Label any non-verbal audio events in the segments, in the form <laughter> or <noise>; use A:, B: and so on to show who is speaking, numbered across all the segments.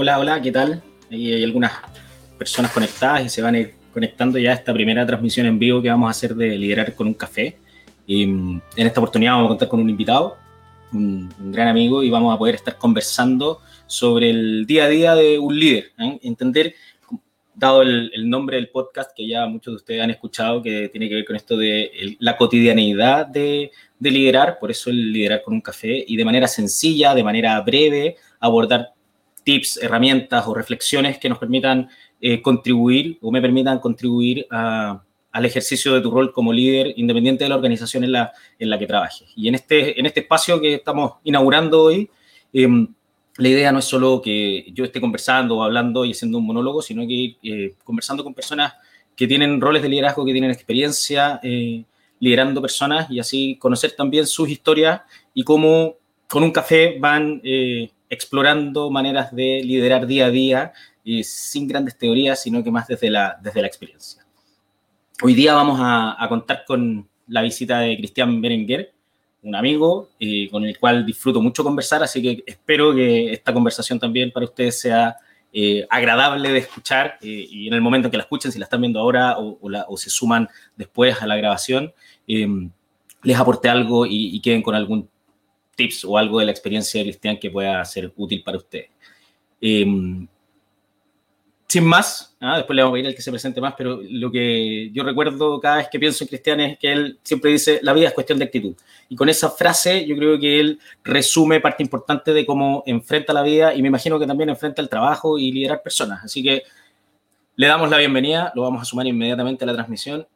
A: Hola, hola, ¿qué tal? hay algunas personas conectadas y se van a ir conectando ya a esta primera transmisión en vivo que vamos a hacer de Liderar con un Café. Y, mm, en esta oportunidad vamos a contar con un invitado, un, gran amigo, y vamos a poder estar conversando sobre el día a día de un líder. ¿eh? Entender, dado el, nombre del podcast que ya muchos de ustedes han escuchado, que tiene que ver con esto de la cotidianeidad de, de liderar, por eso el liderar con un café, y de manera sencilla, de manera breve, abordar tips, herramientas o reflexiones que nos permitan eh, contribuir o me permitan contribuir al ejercicio de tu rol como líder independiente de la organización en la, en la que trabajes. Y en este, en este espacio que estamos inaugurando hoy, em, la idea no es solo que yo esté conversando hablando y haciendo un monólogo, sino que eh, conversando con personas que tienen roles de liderazgo, que tienen experiencia eh, liderando personas y así conocer también sus historias y cómo con un café van explorando maneras de liderar día a día y sin grandes teorías, sino que más desde la, desde la experiencia. Hoy día vamos a, contar con la visita de Cristian Berenguer, un amigo eh, con el cual disfruto mucho conversar, así que espero que esta conversación también para ustedes sea eh, agradable de escuchar eh, y en el momento en que la escuchen, si la están viendo ahora o, se suman después a la grabación, les aporte algo y, y queden con algún tips o algo de la experiencia de Cristian que pueda ser útil para ustedes. Em, sin más, ¿ah? después le vamos a pedir al que se presente más, pero lo que yo recuerdo cada vez que pienso en Cristian es que él siempre dice, la vida es cuestión de actitud. Y con esa frase yo creo que él resume parte importante de cómo enfrenta la vida y me imagino que también enfrenta el trabajo y liderar personas. Así que le damos la bienvenida, lo vamos a sumar inmediatamente a la transmisión.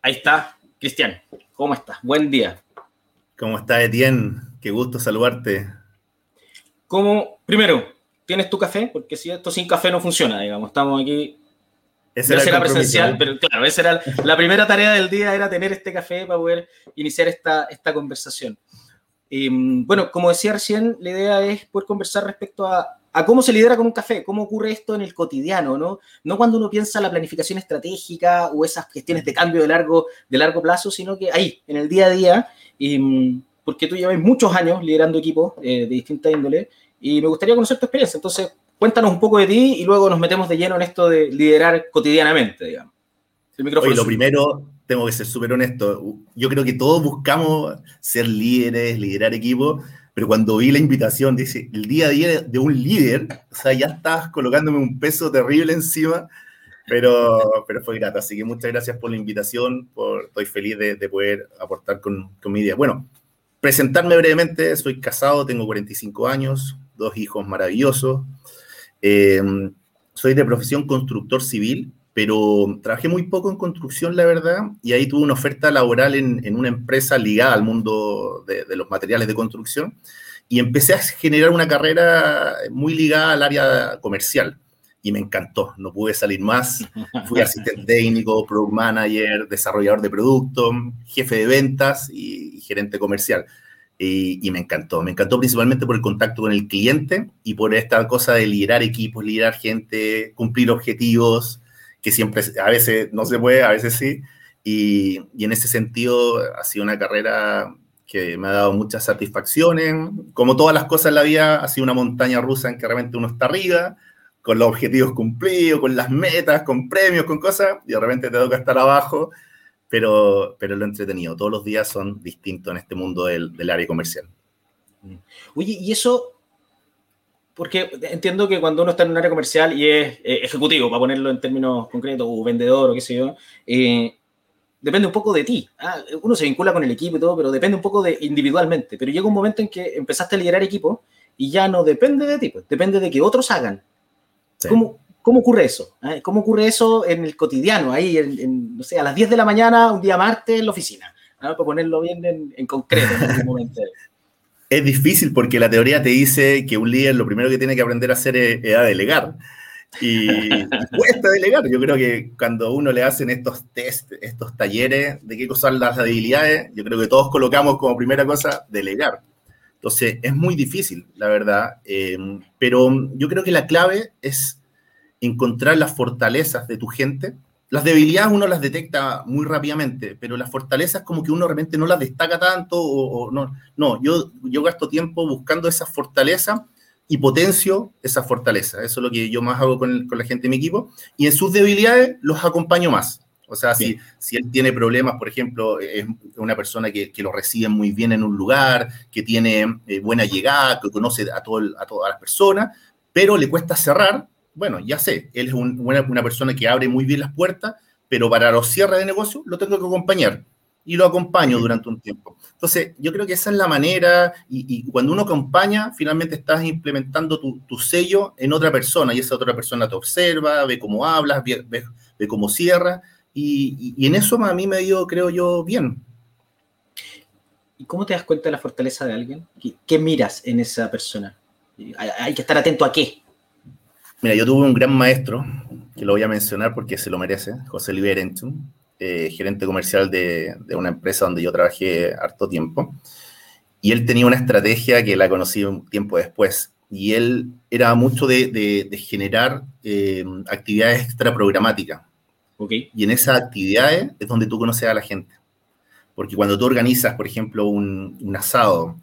A: Ahí está, Cristian, ¿cómo estás? Buen día.
B: ¿Cómo estás, Etienne? Qué gusto saludarte.
A: ¿Cómo? Primero, ¿tienes tu café? Porque si esto sin café no funciona, digamos. Estamos aquí. Ese era, presencial, pero claro, esa era la primera tarea del día, era tener este café para poder iniciar esta, esta conversación. Y, bueno, como decía recién, la idea es poder conversar respecto a, a, cómo se lidera con un café, cómo ocurre esto en el cotidiano, ¿no? No cuando uno piensa la planificación estratégica o esas cuestiones de cambio de largo, de largo plazo, sino que ahí, en el día a día, y, porque tú llevas muchos años liderando equipos eh, de distinta índole y me gustaría conocer tu experiencia. Entonces, cuéntanos un poco de ti y luego nos metemos de lleno en esto de liderar cotidianamente, digamos.
B: El Oye, lo primero, tengo que ser súper honesto. Yo creo que todos buscamos ser líderes, liderar equipos, pero cuando vi la invitación, dice, el día a día de un líder, o sea, ya estás colocándome un peso terrible encima pero, pero fue grato. Así que muchas gracias por la invitación. Por, estoy feliz de, de poder aportar con, con, mi idea. Bueno, presentarme brevemente. Soy casado, tengo 45 años, dos hijos maravillosos. Eh, soy de profesión constructor civil, pero trabajé muy poco en construcción, la verdad, y ahí tuve una oferta laboral en, en una empresa ligada al mundo de, de, los materiales de construcción y empecé a generar una carrera muy ligada al área comercial y me encantó, no pude salir más. <laughs> Fui asistente técnico, product manager, desarrollador de producto, jefe de ventas y, gerente comercial. Y, y, me encantó, me encantó principalmente por el contacto con el cliente y por esta cosa de liderar equipos, liderar gente, cumplir objetivos, que siempre, a veces no se puede, a veces sí. Y, y en ese sentido ha sido una carrera que me ha dado muchas satisfacciones. Como todas las cosas en la vida, ha sido una montaña rusa en que realmente uno está arriba, con los objetivos cumplidos, con las metas, con premios, con cosas, y de repente te toca estar abajo, pero, pero lo entretenido. Todos los días son distintos en este mundo del, del área comercial.
A: Oye, y eso, porque entiendo que cuando uno está en un área comercial y es eh, ejecutivo, para ponerlo en términos concretos, o vendedor o qué sé yo, eh, depende un poco de ti. Ah, uno se vincula con el equipo y todo, pero depende un poco de individualmente. Pero llega un momento en que empezaste a liderar equipo y ya no depende de ti, pues, depende de que otros hagan. ¿Cómo, ¿Cómo, ocurre eso? ¿Eh? ¿Cómo ocurre eso en el cotidiano, ahí, en, no sé, a las 10 de la mañana, un día martes, en la oficina? Para ponerlo bien en, en concreto en este momento. <laughs>
B: Es difícil porque la teoría te dice que un líder lo primero que tiene que aprender a hacer es, a delegar. Y, <laughs> cuesta delegar. Yo creo que cuando uno le hacen estos test, estos talleres de qué cosas son las habilidades, yo creo que todos colocamos como primera cosa delegar. Entonces, es muy difícil, la verdad, eh, pero yo creo que la clave es encontrar las fortalezas de tu gente. Las debilidades uno las detecta muy rápidamente, pero las fortalezas como que uno realmente no las destaca tanto o, no. No, yo, yo gasto tiempo buscando esas fortalezas y potencio esa fortaleza. Eso es lo que yo más hago con, con la gente de mi equipo. Y en sus debilidades los acompaño más. O sea, si, si, él tiene problemas, por ejemplo, es una persona que, que lo recibe muy bien en un lugar, que tiene eh, buena llegada, que conoce a, todo a todas las personas, pero le cuesta cerrar, bueno, ya sé, él es una, una, persona que abre muy bien las puertas, pero para los cierres de negocio lo tengo que acompañar y lo acompaño durante un tiempo. Entonces, yo creo que esa es la manera, y, y cuando uno acompaña, finalmente estás implementando tu, tu, sello en otra persona, y esa otra persona te observa, ve cómo hablas, ve, ve, ve cómo cierra, y, y, en eso a mí me dio, creo yo, bien.
A: ¿Y cómo te das cuenta de la fortaleza de alguien? ¿Qué, qué miras en esa persona? Hay, hay, que estar atento a qué.
B: Mira, yo tuve un gran maestro, que lo voy a mencionar porque se lo merece, José Luis eh, gerente comercial de, de, una empresa donde yo trabajé harto tiempo. Y él tenía una estrategia que la conocí un tiempo después. Y él era mucho de, de, de generar eh, actividades extra programáticas
A: Okay.
B: Y en esas actividades es donde tú conoces a la gente. Porque cuando tú organizas, por ejemplo, un, un asado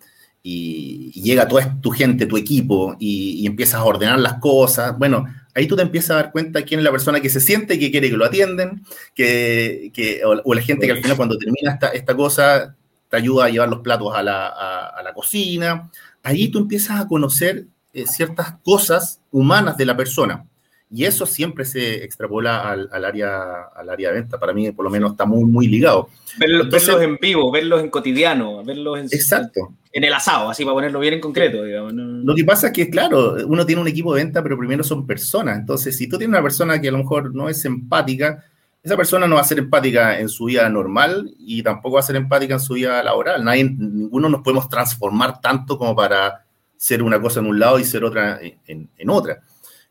B: y, y, llega toda tu gente, tu equipo, y, y, empiezas a ordenar las cosas, bueno, ahí tú te empiezas a dar cuenta quién es la persona que se siente y que quiere que lo atienden, que, que o, o, la gente que al final cuando termina esta, esta cosa te ayuda a llevar los platos a la, a, a la cocina. Ahí tú empiezas a conocer eh, ciertas cosas humanas de la persona. Y eso siempre se extrapola al, al, área, al área de venta. Para mí, por lo menos, está muy, muy ligado.
A: Verlos, Entonces, verlos en vivo, verlos en cotidiano, verlos en,
B: exacto.
A: en el asado, así para ponerlo bien en concreto. Digamos.
B: Lo que pasa es que, claro, uno tiene un equipo de venta, pero primero son personas. Entonces, si tú tienes una persona que a lo mejor no es empática, esa persona no va a ser empática en su vida normal y tampoco va a ser empática en su vida laboral. Nadie, ninguno nos podemos transformar tanto como para ser una cosa en un lado y ser otra en, en otra.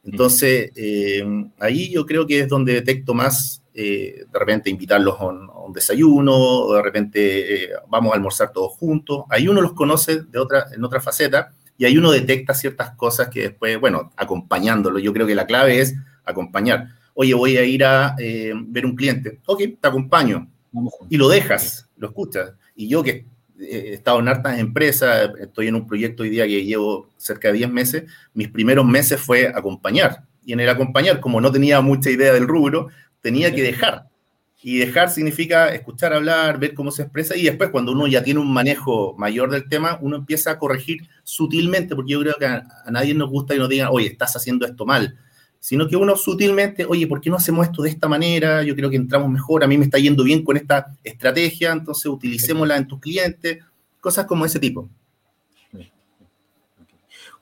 B: Entonces, eh, ahí yo creo que es donde detecto más, eh, de repente invitarlos a un, a un, desayuno, o de repente eh, vamos a almorzar todos juntos. Ahí uno los conoce de otra, en otra faceta y ahí uno detecta ciertas cosas que después, bueno, acompañándolo. Yo creo que la clave es acompañar. Oye, voy a ir a eh, ver un cliente. Ok, te acompaño. Y lo dejas, lo escuchas. Y yo que he estado en hartas empresas, estoy en un proyecto hoy día que llevo cerca de 10 meses, mis primeros meses fue acompañar. Y en el acompañar, como no tenía mucha idea del rubro, tenía que dejar. Y dejar significa escuchar hablar, ver cómo se expresa y después cuando uno ya tiene un manejo mayor del tema, uno empieza a corregir sutilmente, porque yo creo que a, a nadie nos gusta que nos digan, oye, estás haciendo esto mal sino que uno sutilmente, oye, ¿por qué no hacemos esto de esta manera? Yo creo que entramos mejor, a mí me está yendo bien con esta estrategia, entonces utilicémosla en tus clientes, cosas como ese tipo.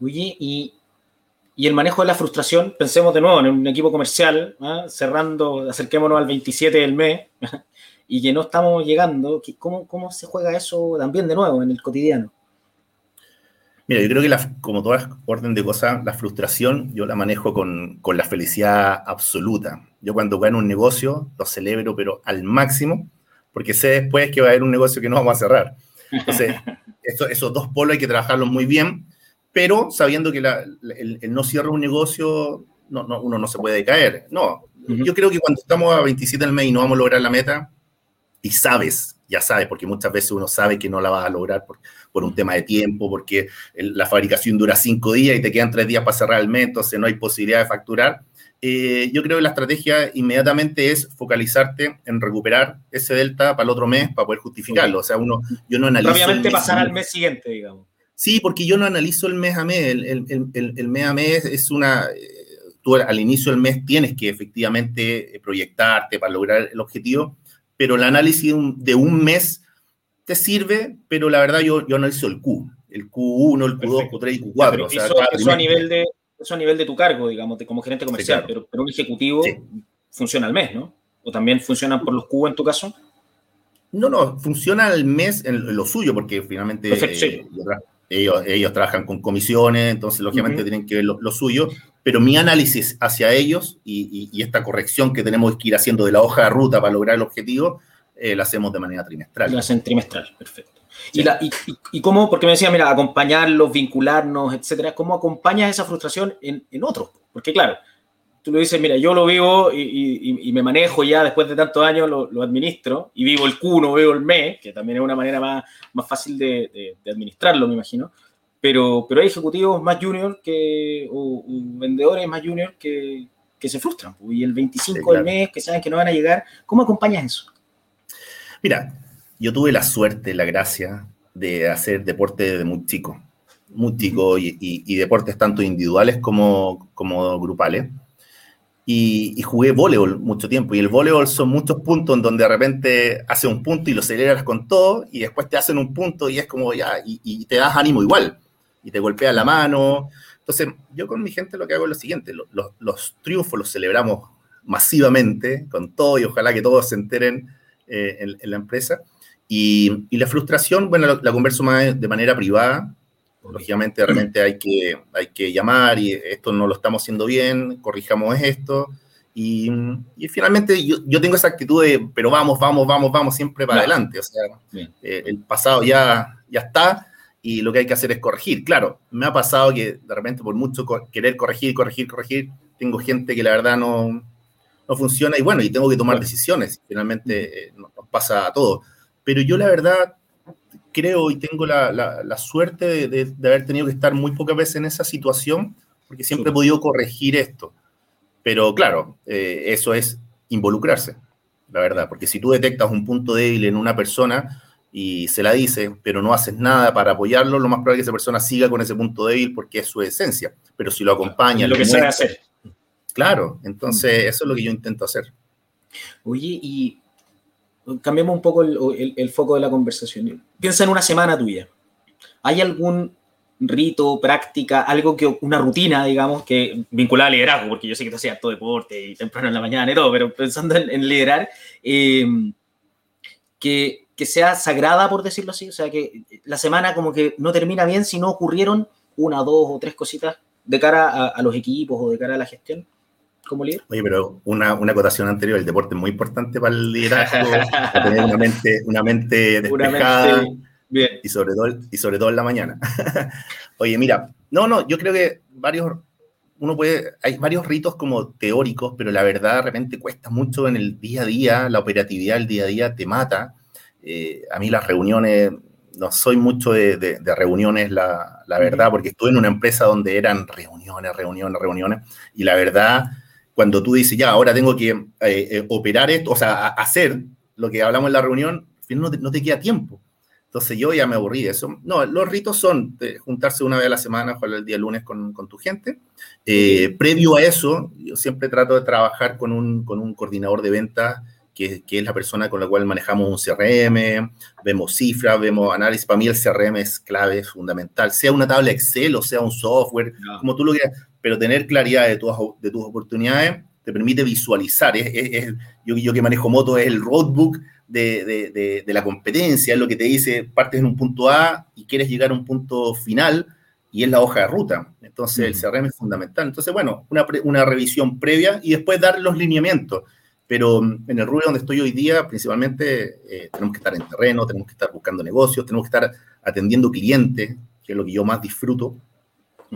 A: Oye, y, el manejo de la frustración, pensemos de nuevo en un equipo comercial, ¿eh? cerrando, acerquémonos al 27 del mes, <laughs> y que no estamos llegando, ¿cómo, ¿cómo se juega eso también de nuevo en el cotidiano?
B: Mira, yo creo que la, como todas orden de cosas, la frustración yo la manejo con, con, la felicidad absoluta. Yo cuando gano un negocio lo celebro, pero al máximo, porque sé después que va a haber un negocio que no vamos a cerrar. Entonces, <laughs> esto, esos dos polos hay que trabajarlos muy bien, pero sabiendo que la, el, el, no cierra un negocio, no, no, uno no se puede caer. No, uh -huh. yo creo que cuando estamos a 27 del mes y no vamos a lograr la meta, y sabes, ya sabes, porque muchas veces uno sabe que no la vas a lograr por un tema de tiempo, porque la fabricación dura cinco días y te quedan tres días para cerrar el mes, entonces no hay posibilidad de facturar. Eh, yo creo que la estrategia inmediatamente es focalizarte en recuperar ese delta para el otro mes para poder justificarlo. O sea, uno, yo no analizo.
A: Obviamente pasar al mes siguiente, digamos.
B: Sí, porque yo no analizo el mes a mes. El, el, el, el mes a mes es una. Tú al inicio del mes tienes que efectivamente proyectarte para lograr el objetivo, pero el análisis de un, de un mes te sirve, pero la verdad yo, yo analizo el Q, el Q1, el Q2, Q3 y Q4.
A: o sea, eso, eso a nivel de, eso a nivel de tu cargo, digamos, de, como gerente comercial, sí, claro. pero, pero, un ejecutivo sí. funciona al mes, ¿no? ¿O también funciona por los Q en tu caso?
B: No, no, funciona al mes en, en lo suyo, porque finalmente
A: Perfecto, sí.
B: eh, ellos, ellos, trabajan con comisiones, entonces lógicamente uh -huh. tienen que ver lo, lo, suyo, pero mi análisis hacia ellos y, y, y, esta corrección que tenemos que ir haciendo de la hoja de ruta para lograr el objetivo, eh, la hacemos de manera trimestral.
A: Lo hacen trimestral, perfecto. Sí. ¿Y, la, y, y, cómo, porque me decía, mira, acompañarlos, vincularnos, etcétera, ¿cómo acompañas esa frustración en, en otros? Porque claro, tú lo dices, mira, yo lo vivo y, y me manejo ya después de tantos años, lo, lo, administro, y vivo el Q, no vivo el mes, que también es una manera más, más fácil de, de, de administrarlo, me imagino. pero, pero hay ejecutivos más junior que, o, vendedores más junior que, que se frustran. Pues, y el 25 del mes, que saben que no van a llegar, ¿cómo acompañas eso?
B: Mira, yo tuve la suerte, la gracia de hacer deporte desde muy chico, muy chico, y, deportes tanto individuales como, como grupales. Y, jugué voleibol mucho tiempo. Y el voleibol son muchos puntos en donde de repente hace un punto y lo celebras con todo, y después te hacen un punto y es como ya, y te das ánimo igual y te golpea la mano. Entonces, yo con mi gente lo que hago es lo siguiente, los, triunfos los celebramos masivamente, con todo, y ojalá que todos se enteren eh, en, la empresa. Y, la frustración, bueno, la, converso más de manera privada. Lógicamente, de repente hay que, hay que llamar y esto no lo estamos haciendo bien, corrijamos esto. Y, finalmente yo, yo, tengo esa actitud de, pero vamos, vamos, vamos, vamos, siempre para adelante. O sea, eh, el pasado ya, ya está y lo que hay que hacer es corregir. Claro, me ha pasado que de repente por mucho querer corregir, corregir, corregir, tengo gente que la verdad no, no funciona y bueno, y tengo que tomar decisiones. Finalmente eh, nos pasa a todos. Pero yo la verdad creo y tengo la, la, suerte de, de, haber tenido que estar muy pocas veces en esa situación, porque siempre he podido corregir esto. Pero claro, eh, eso es involucrarse, la verdad, porque si tú detectas un punto débil en una persona, y se la dice, pero no haces nada para apoyarlo, lo más probable es que esa persona siga con ese punto débil porque es su esencia. Pero si lo acompaña...
A: Lo que sabe hacer.
B: Claro, entonces mm. eso es lo que yo intento hacer.
A: Oye, y cambiamos un poco el, foco de la conversación. Piensa en una semana tuya. ¿Hay algún rito, práctica, algo que, una rutina, digamos, que vinculada al liderazgo, porque yo sé que tú hacías todo deporte y temprano en la mañana y todo, pero pensando en, liderar, eh, que que sea sagrada, por decirlo así, o sea, que la semana como que no termina bien si no ocurrieron una, dos o tres cositas de cara a, los equipos o de cara a la gestión como líder.
B: Oye, pero una, una acotación anterior, el deporte es muy importante para el liderazgo, <laughs> para tener una mente, una mente despejada bien. Y, sobre todo, y sobre todo en la mañana. <laughs> Oye, mira, no, no, yo creo que varios, uno puede, hay varios ritos como teóricos, pero la verdad de repente cuesta mucho en el día a día, la operatividad del día a día te mata eh, a mí las reuniones, no soy mucho de, reuniones, la, verdad, porque estuve en una empresa donde eran reuniones, reuniones, reuniones, y la verdad, cuando tú dices, ya, ahora tengo que eh, eh, operar esto, o sea, hacer lo que hablamos en la reunión, no te, no te queda tiempo. Entonces yo ya me aburrí de eso. No, los ritos son juntarse una vez a la semana, ojalá el día lunes con, con tu gente. previo a eso, yo siempre trato de trabajar con un, con un coordinador de ventas que, es la persona con la cual manejamos un CRM, vemos cifras, vemos análisis. Para mí el CRM es clave, es fundamental, sea una tabla Excel o sea un software, como tú lo quieras, pero tener claridad de tus, de tus oportunidades te permite visualizar. Es, yo, yo, que manejo moto es el roadbook de, de, de, la competencia, es lo que te dice, partes en un punto A y quieres llegar a un punto final y es la hoja de ruta. Entonces el CRM es fundamental. Entonces, bueno, una, una revisión previa y después dar los lineamientos. Pero mm, en el rubro donde estoy hoy día, principalmente, eh, tenemos que estar en terreno, tenemos que estar buscando negocios, tenemos que estar atendiendo clientes, que es lo que yo más disfruto.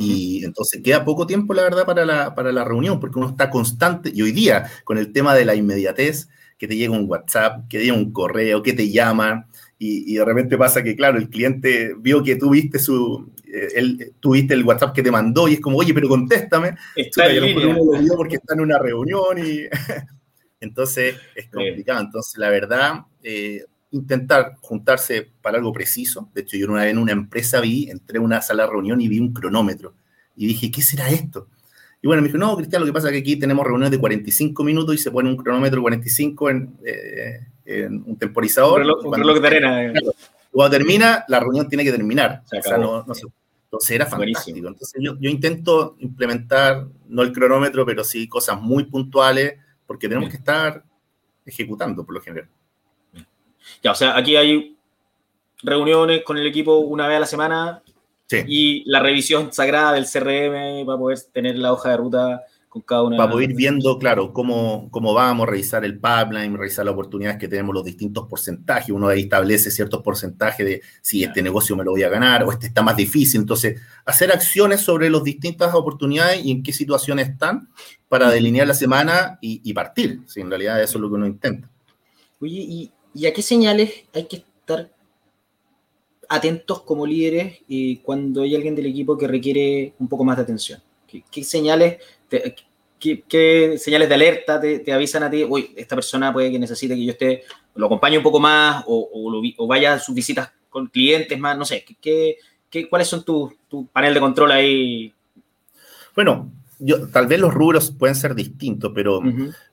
B: Y entonces queda poco tiempo, la verdad, para la, para la reunión, porque uno está constante. Y hoy día, con el tema de la inmediatez, que te llega un WhatsApp, que te llega un correo, que te llaman, y, de repente pasa que, claro, el cliente vio que tú viste, su, eh, el, tuviste el WhatsApp que te mandó y es como, oye, pero contéstame. Está lo porque está en una reunión y <laughs> Entonces es complicado. Entonces, la verdad, eh, intentar juntarse para algo preciso. De hecho, yo una vez en una empresa vi, entré a una sala de reunión y vi un cronómetro. Y dije, ¿qué será esto? Y bueno, me dijo, no, Cristian, lo que pasa es que aquí tenemos reuniones de 45 minutos y se pone un cronómetro 45 eh, en, un temporizador. Un reloj, de arena. Cuando, termina, la reunión tiene que terminar. O sea, no, entonces era fantástico. Entonces yo, yo, intento implementar, no el cronómetro, pero sí cosas muy puntuales porque tenemos que estar ejecutando por lo general.
A: Ya, o sea, aquí hay reuniones con el equipo una vez a la semana y la revisión sagrada del CRM para poder tener la hoja de ruta con cada una.
B: Para poder ir viendo, claro, cómo, cómo vamos, revisar el pipeline, revisar las oportunidades que tenemos, los distintos porcentajes. Uno ahí establece ciertos porcentajes de si este negocio me lo voy a ganar o este está más difícil. Entonces, hacer acciones sobre las distintas oportunidades y en qué situaciones están para delinear la semana y, partir. Si en realidad eso es lo que uno intenta.
A: Oye, ¿y, a qué señales hay que estar atentos como líderes y cuando hay alguien del equipo que requiere un poco más de atención? ¿Qué, señales, qué, señales de alerta te, avisan a ti? Uy, esta persona puede que necesite que yo esté, lo acompañe un poco más o, vaya a sus visitas con clientes más, no sé, ¿qué, cuáles son tu, tu panel de control ahí?
B: Bueno, yo, tal vez los rubros pueden ser distintos, pero,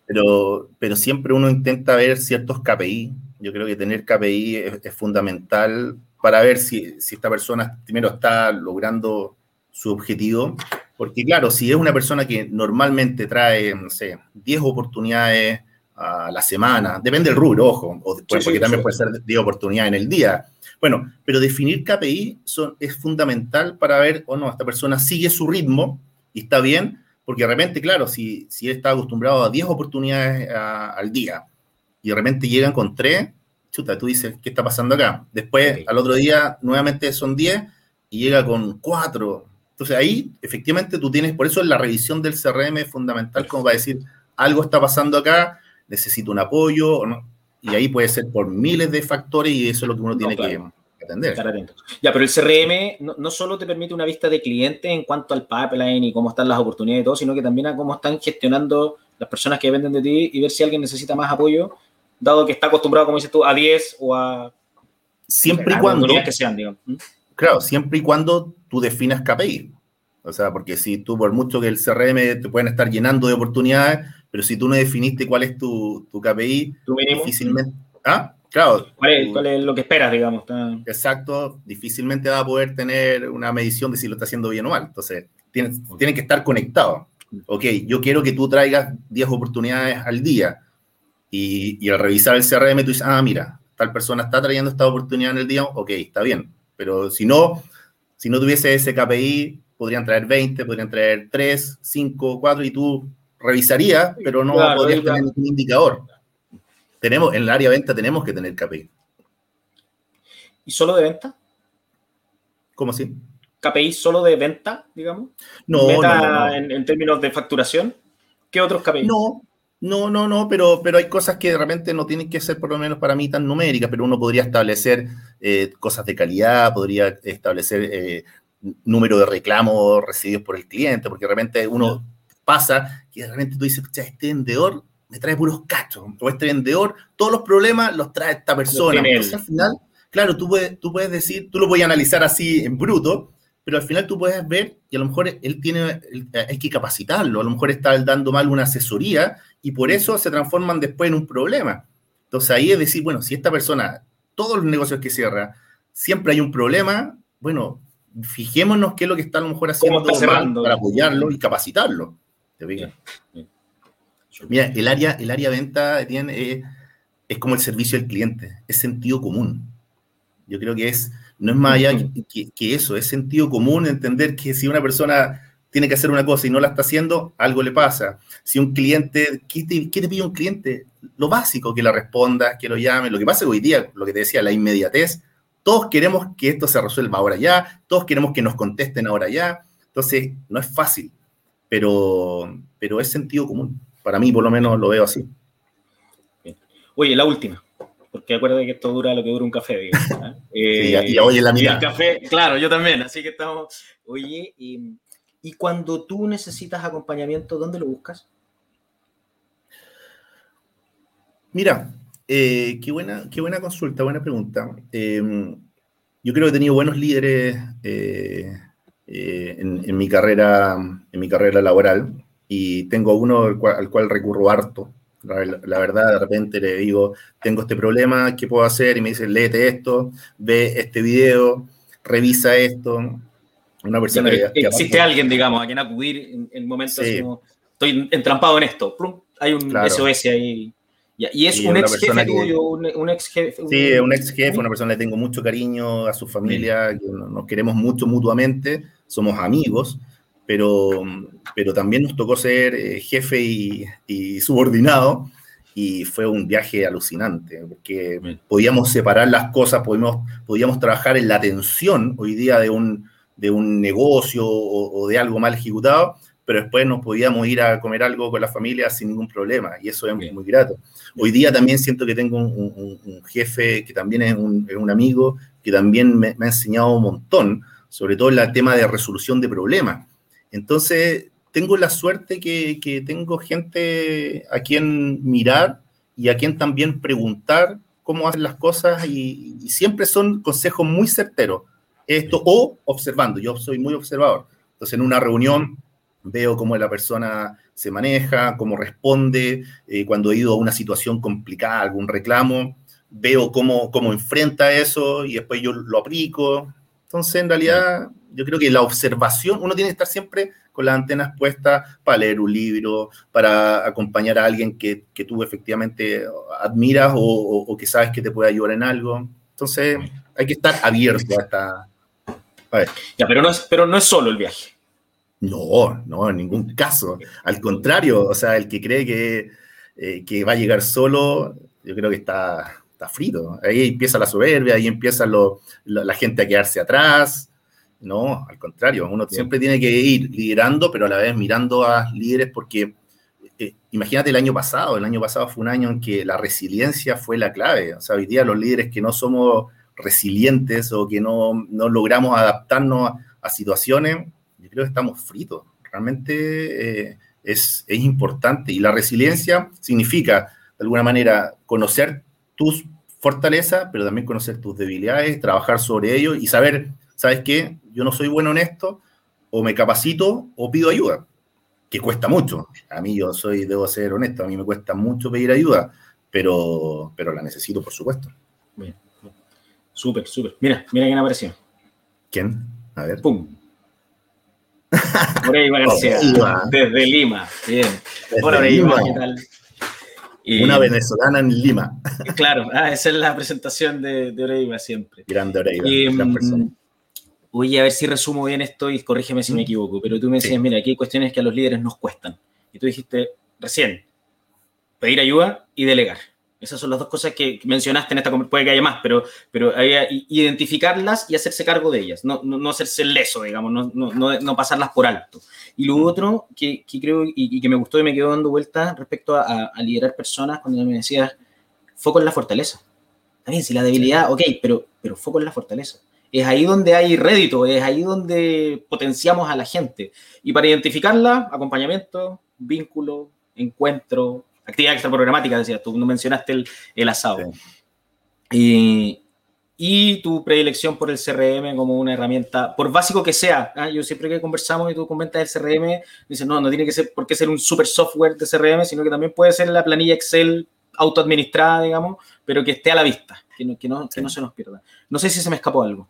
B: pero, pero siempre uno intenta ver ciertos KPI. Yo creo que tener KPI es, fundamental para ver si, si, esta persona primero está logrando su objetivo. Porque claro, si es una persona que normalmente trae, no sé, 10 oportunidades a la semana, depende del rubro, ojo, o porque también puede ser 10 oportunidades en el día. Bueno, pero definir KPI son, es fundamental para ver o no, esta persona sigue su ritmo y está bien, porque de repente, claro, si, si él está acostumbrado a 10 oportunidades al día y de repente llegan con 3, chuta, tú dices, ¿qué está pasando acá? Después, al otro día, nuevamente son 10 y llega con 4. Entonces ahí, efectivamente, tú tienes, por eso la revisión del CRM es fundamental como para decir, algo está pasando acá, necesito un apoyo, y ahí puede ser por miles de factores y eso es lo que uno tiene que
A: ya, pero el CRM no, solo te permite una vista de cliente en cuanto al pipeline y cómo están las oportunidades y todo, sino que también a cómo están gestionando las personas que venden de ti y ver si alguien necesita más apoyo, dado que está acostumbrado, como dices tú, a 10 o a...
B: Siempre y cuando... Que sean, ¿Mm? Claro, siempre y cuando tú definas KPI. O sea, porque si tú, por mucho que el CRM te pueden estar llenando de oportunidades, pero si tú no definiste cuál es tu, tu KPI, difícilmente... ¿Ah?
A: Claro. ¿Cuál es, lo que esperas, digamos?
B: Exacto, difícilmente va a poder tener una medición de si lo está haciendo bien o mal. Entonces, tienen, que estar conectados. Ok, yo quiero que tú traigas 10 oportunidades al día y, al revisar el CRM tú dices, ah, mira, tal persona está trayendo esta oportunidad en el día, ok, está bien. Pero si no, si no tuviese ese KPI, podrían traer 20, podrían traer 3, 5, 4 y tú revisarías, pero no podrías tener ningún indicador tenemos, en el área de venta tenemos que tener KPI.
A: ¿Y solo de venta?
B: ¿Cómo así?
A: ¿KPI solo de venta, digamos?
B: No, no,
A: En, términos de facturación. ¿Qué otros KPI?
B: No, no, no, no, pero, pero hay cosas que de repente no tienen que ser, por lo menos para mí, tan numéricas, pero uno podría establecer eh, cosas de calidad, podría establecer eh, número de reclamos recibidos por el cliente, porque de repente uno pasa que de repente tú dices, este vendedor me trae puros cachos, o este vendedor, todos los problemas los trae esta persona. Entonces al final, claro, tú puedes, tú puedes decir, tú lo puedes analizar así en bruto, pero al final tú puedes ver y a lo mejor él tiene, hay que capacitarlo, a lo mejor está dando mal una asesoría y por eso se transforman después en un problema. Entonces ahí es decir, bueno, si esta persona, todos los negocios que cierra, siempre hay un problema, bueno, fijémonos qué es lo que está a lo mejor haciendo para apoyarlo y capacitarlo. ¿Te Mira, el área, el área venta tiene, es como el servicio al cliente, es sentido común. Yo creo que es, no es más allá que, eso, es sentido común entender que si una persona tiene que hacer una cosa y no la está haciendo, algo le pasa. Si un cliente, ¿qué te, qué te pide un cliente? Lo básico, que la responda, que lo llame. Lo que pasa hoy día, lo que te decía, la inmediatez, todos queremos que esto se resuelva ahora ya, todos queremos que nos contesten ahora ya. Entonces, no es fácil, pero, pero es sentido común. Para mí, por lo menos, lo veo así.
A: Oye, la última, porque acuérdate que esto dura lo que dura un café. Digamos, <laughs>
B: ¿eh? sí, oye, la mía.
A: El café, claro, yo también, así que estamos. Oye, y, cuando tú necesitas acompañamiento, ¿dónde lo buscas?
B: Mira, eh, qué, buena, qué buena consulta, buena pregunta. Em, yo creo que he tenido buenos líderes eh, en, mi carrera, en mi carrera laboral y tengo uno al cual, recurro harto. La, verdad, de repente le digo, tengo este problema, ¿qué puedo hacer? Y me dice, léete esto, ve este video, revisa esto.
A: Una persona que, Existe alguien, digamos, a quien acudir en el momento como, estoy entrampado en esto. Hay un SOS ahí. Y es un ex jefe tuyo, un, ex jefe.
B: Sí, un ex jefe, una persona que le tengo mucho cariño a su familia, que nos queremos mucho mutuamente, somos amigos pero, pero también nos tocó ser eh, jefe y, subordinado y fue un viaje alucinante, porque podíamos separar las cosas, podíamos, podíamos trabajar en la atención hoy día de un, de un negocio o, de algo mal ejecutado, pero después nos podíamos ir a comer algo con la familia sin ningún problema, y eso es muy grato. Hoy día también siento que tengo un, jefe que también es un, amigo, que también me, ha enseñado un montón, sobre todo en el tema de resolución de problemas. Entonces, tengo la suerte que, que tengo gente a quien mirar y a quien también preguntar cómo hacen las cosas y, siempre son consejos muy certeros. Esto, o observando, yo soy muy observador. Entonces, en una reunión veo cómo la persona se maneja, cómo responde, eh, cuando he ido a una situación complicada, algún reclamo, veo cómo, cómo enfrenta eso y después yo lo aplico. Entonces, en realidad, yo creo que la observación, uno tiene que estar siempre con las antenas puestas para leer un libro, para acompañar a alguien que, que tú efectivamente admiras o, que sabes que te puede ayudar en algo. Entonces, hay que estar abierto a esta...
A: Ya, pero no, es, pero no es solo el viaje.
B: No, no, en ningún caso. Al contrario, o sea, el que cree que, eh, que va a llegar solo, yo creo que está, está frito. Ahí empieza la soberbia, ahí empieza lo, la gente a quedarse atrás. No, al contrario, uno siempre tiene que ir liderando, pero a la vez mirando a líderes porque eh, imagínate el año pasado, el año pasado fue un año en que la resiliencia fue la clave. O sea, hoy día los líderes que no somos resilientes o que no, no logramos adaptarnos a, situaciones, yo creo que estamos fritos. Realmente eh, es, es importante. Y la resiliencia significa, de alguna manera, conocer tus fortalezas, pero también conocer tus debilidades, trabajar sobre ello y saber ¿sabes qué? Yo no soy bueno en esto, o me capacito o pido ayuda, que cuesta mucho. A mí yo soy, debo ser honesto, a mí me cuesta mucho pedir ayuda, pero, pero la necesito, por supuesto.
A: Súper, súper. Mira, mira quién apareció.
B: ¿Quién? A ver.
A: ¡Pum! Oreiva <laughs> García, desde Lima. Bien.
B: Hola, Oreiva, ¿qué tal? Una venezolana en Lima. <laughs>
A: Claro, ah, esa es la presentación de, de Oreiva siempre.
B: Grande Oreiva, gran persona.
A: Oye, a ver si resumo bien esto y corrígeme si me equivoco, pero tú me decías, mira, aquí hay cuestiones que a los líderes nos cuestan. Y tú dijiste recién, pedir ayuda y delegar. Esas son las dos cosas que mencionaste en esta puede que haya más, pero, pero identificarlas y hacerse cargo de ellas, no, no, hacerse leso, digamos, no, no, no, pasarlas por alto. Y lo otro que, que creo y, que me gustó y me quedó dando vuelta respecto a, a, liderar personas, cuando me decías, foco en la fortaleza. También, si la debilidad, ok, pero, pero foco en la fortaleza es ahí donde hay rédito, es ahí donde potenciamos a la gente. Y para identificarla, acompañamiento, vínculo, encuentro, actividad extraprogramática, decías tú, no mencionaste el, asado. y tu predilección por el CRM como una herramienta, por básico que sea. ¿ah? Yo siempre que conversamos y tú comentas el CRM, dices, no, no tiene que ser por qué ser un super software de CRM, sino que también puede ser la planilla Excel autoadministrada, digamos, pero que esté a la vista, que no, que no, que no se nos pierda. No sé si se me escapó algo.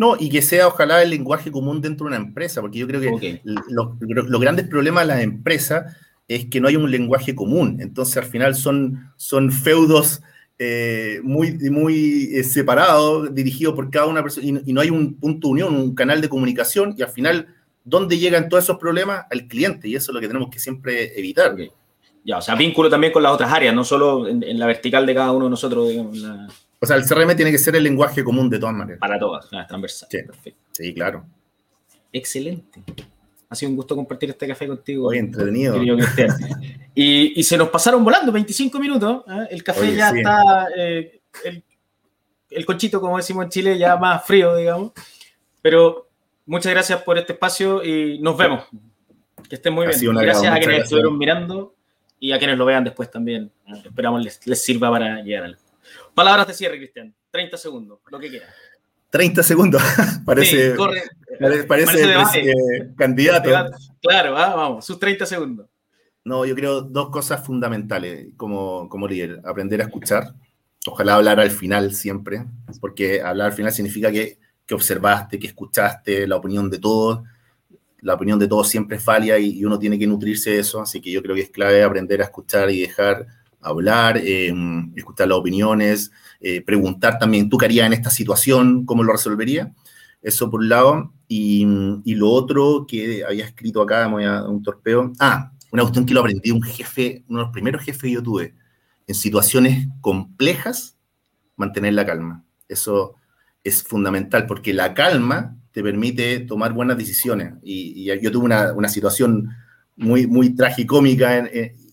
B: No, y que sea ojalá el lenguaje común dentro de una empresa, porque yo creo que los, grandes problemas de las empresas es que no hay un lenguaje común. Entonces, al final son, son feudos eh, muy, muy eh, separados, dirigidos por cada una persona, y, no hay un punto de unión, un canal de comunicación, y al final, ¿dónde llegan todos esos problemas? Al cliente, y eso es lo que tenemos que siempre evitar.
A: Ya, o sea, vínculo también con las otras áreas, no solo en, la vertical de cada uno de nosotros, digamos. La...
B: O sea, el CRM tiene que ser el lenguaje común de todas maneras.
A: Para todas, transversal.
B: Sí, Perfecto. sí, claro.
A: Excelente. Ha sido un gusto compartir este café contigo.
B: Muy entretenido.
A: Y, y, se nos pasaron volando 25 minutos. ¿eh? El café ya está, eh, el, el, conchito, como decimos en Chile, ya más frío, digamos. Pero muchas gracias por este espacio y nos vemos. Que estén muy bien. Gracias a quienes estuvieron mirando y a quienes lo vean después también. Esperamos les, les sirva para llegar al Palabras de cierre, Cristian. 30 segundos, lo que quieras.
B: 30 segundos, <laughs> parece, parece, candidato.
A: Claro, ah, vamos, sus 30 segundos.
B: No, yo creo dos cosas fundamentales como, como líder. Aprender a escuchar, ojalá hablar al final siempre, porque hablar al final significa que, que observaste, que escuchaste la opinión de todos. La opinión de todos siempre es válida y, y uno tiene que nutrirse de eso, así que yo creo que es clave aprender a escuchar y dejar hablar, eh, escuchar las opiniones, eh, preguntar también, ¿tú qué harías en esta situación? ¿Cómo lo resolvería? Eso por un lado. Y, lo otro que había escrito acá, voy a un torpeo. Ah, una cuestión que lo aprendí un jefe, uno de los primeros jefes que yo tuve. En situaciones complejas, mantener la calma. Eso es fundamental, porque la calma te permite tomar buenas decisiones. Y, yo tuve una, una, situación muy, muy tragicómica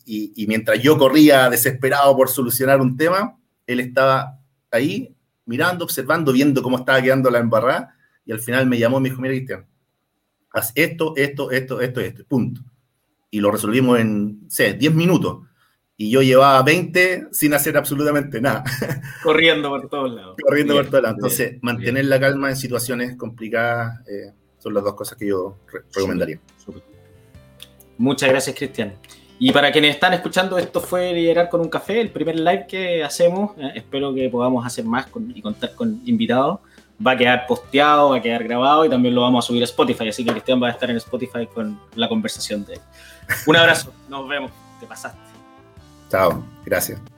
B: y, y mientras yo corría desesperado por solucionar un tema, él estaba ahí mirando, observando, viendo cómo estaba quedando la embarrada y al final me llamó y me dijo, mira Cristian, haz esto, esto, esto, esto, esto, punto. Y lo resolvimos en, sé, 10 minutos. Y yo llevaba 20 sin hacer absolutamente nada. <laughs>
A: Corriendo por todos lados.
B: Corriendo por todos lados. Entonces, mantener la calma en situaciones complicadas eh, son las dos cosas que yo recomendaría.
A: Muchas gracias, Cristian. Y para quienes están escuchando, esto fue Liderar con un Café, el primer live que hacemos. Eh, espero que podamos hacer más y contar con invitados. Va a quedar posteado, va a quedar grabado y también lo vamos a subir a Spotify. Así que Cristian va a estar en Spotify con la conversación de él. Un abrazo, nos vemos. Te pasaste.
B: Chao, gracias.